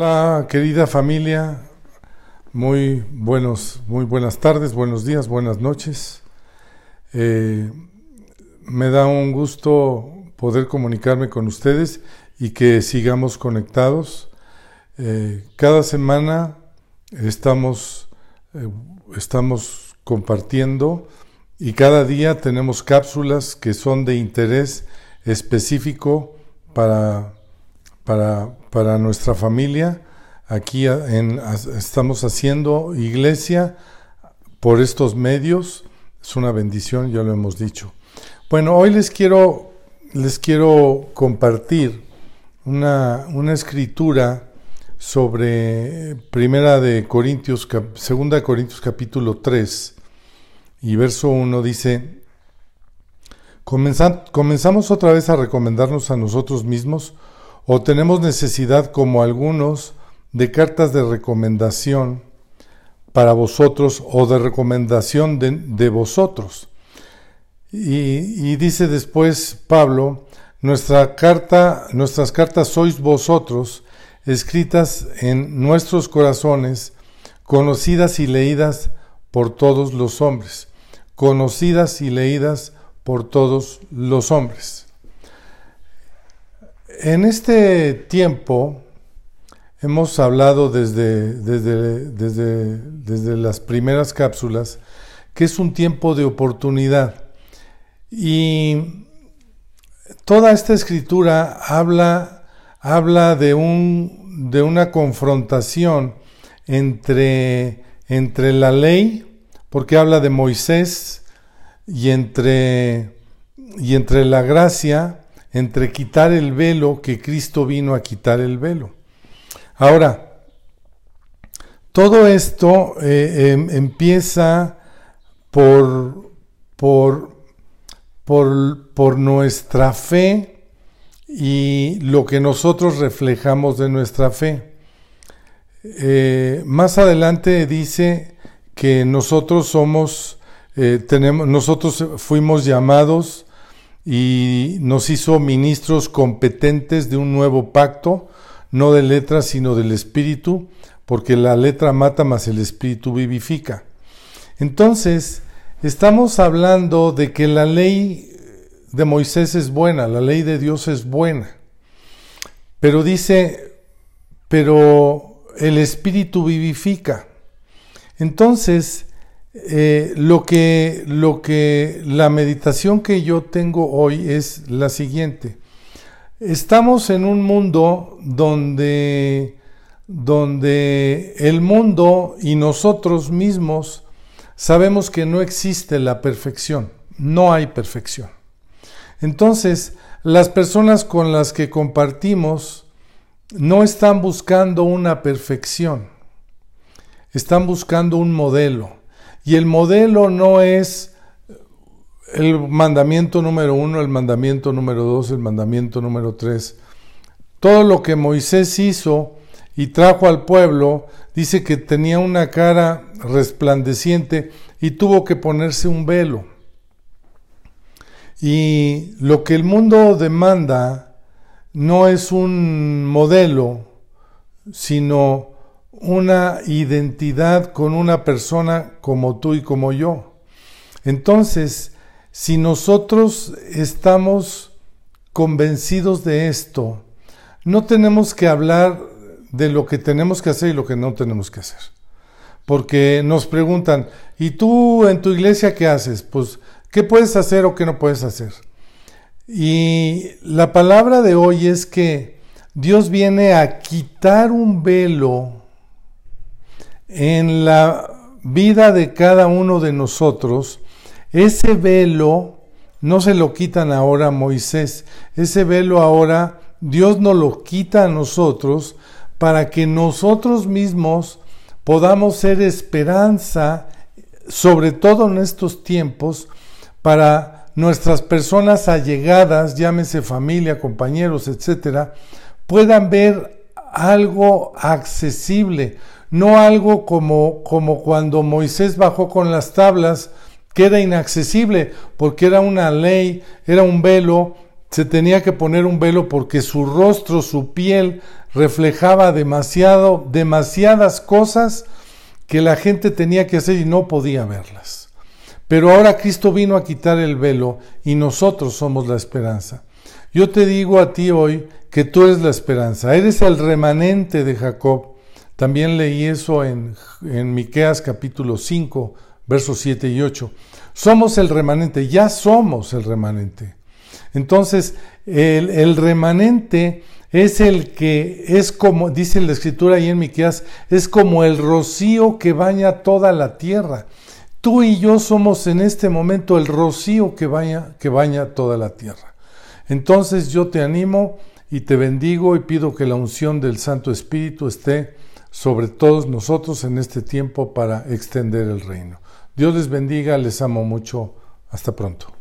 Hola, querida familia. Muy buenos, muy buenas tardes, buenos días, buenas noches. Eh, me da un gusto poder comunicarme con ustedes y que sigamos conectados. Eh, cada semana estamos, eh, estamos compartiendo y cada día tenemos cápsulas que son de interés específico para, para, nuestra familia. Aquí estamos haciendo iglesia por estos medios. Es una bendición, ya lo hemos dicho. Bueno, hoy les quiero, les quiero compartir una, una escritura sobre Primera de Corintios, Segunda Corintios capítulo 3 y verso 1 dice, ¿comenzamos otra vez a recomendarnos a nosotros mismos o tenemos necesidad como algunos de cartas de recomendación para vosotros o de recomendación de, vosotros? Y, y, dice después Pablo, nuestra carta, nuestras cartas sois vosotros, escritas en nuestros corazones, conocidas y leídas por todos los hombres, conocidas y leídas por todos los hombres. En este tiempo hemos hablado desde, desde, desde, desde las primeras cápsulas que es un tiempo de oportunidad. Y toda esta escritura habla, habla de, un, de una confrontación entre, entre la ley, porque habla de Moisés, y entre, y entre la gracia, entre quitar el velo, que Cristo vino a quitar el velo. Ahora, todo esto eh, em, empieza por, por por, nuestra fe y lo que nosotros reflejamos de nuestra fe. Eh, más adelante dice que nosotros somos, eh, tenemos, nosotros fuimos llamados y nos hizo ministros competentes de un nuevo pacto, no de letras, sino del espíritu, porque la letra mata, más el espíritu vivifica. Entonces, Estamos hablando de que la ley de Moisés es buena, la ley de Dios es buena. Pero dice, pero el Espíritu vivifica. Entonces, eh, lo, que, lo que la meditación que yo tengo hoy es la siguiente. Estamos en un mundo donde, donde el mundo y nosotros mismos sabemos que no existe la perfección, no hay perfección. Entonces, las personas con las que compartimos no están buscando una perfección, están buscando un modelo. Y el modelo no es el mandamiento número uno, el mandamiento número dos, el mandamiento número tres. Todo lo que Moisés hizo y trajo al pueblo, dice que tenía una cara resplandeciente y tuvo que ponerse un velo. Y lo que el mundo demanda no es un modelo, sino una identidad con una persona como tú y como yo. Entonces, si nosotros estamos convencidos de esto, no tenemos que hablar de lo que tenemos que hacer y lo que no tenemos que hacer. Porque nos preguntan, ¿y tú en tu iglesia qué haces? Pues, ¿qué puedes hacer o qué no puedes hacer? Y la palabra de hoy es que Dios viene a quitar un velo en la vida de cada uno de nosotros. Ese velo no se lo quitan ahora Moisés, ese velo ahora Dios nos lo quita a nosotros para que nosotros mismos podamos ser esperanza, sobre todo en estos tiempos, para nuestras personas allegadas, llámese familia, compañeros, etcétera, puedan ver algo accesible, no algo como, como cuando Moisés bajó con las tablas, que era inaccesible, porque era una ley, era un velo se tenía que poner un velo porque su rostro, su piel reflejaba demasiado, demasiadas cosas que la gente tenía que hacer y no podía verlas. Pero ahora Cristo vino a quitar el velo y nosotros somos la esperanza. Yo te digo a ti hoy que tú eres la esperanza, eres el remanente de Jacob. También leí eso en, Miqueas capítulo 5, versos 7 y 8. Somos el remanente, ya somos el remanente. Entonces, el, el remanente es el que es como, dice la escritura ahí en Miqueas, es como el rocío que baña toda la tierra. Tú y yo somos en este momento el rocío que baña, que baña toda la tierra. Entonces yo te animo y te bendigo y pido que la unción del Santo Espíritu esté sobre todos nosotros en este tiempo para extender el reino. Dios les bendiga, les amo mucho. Hasta pronto.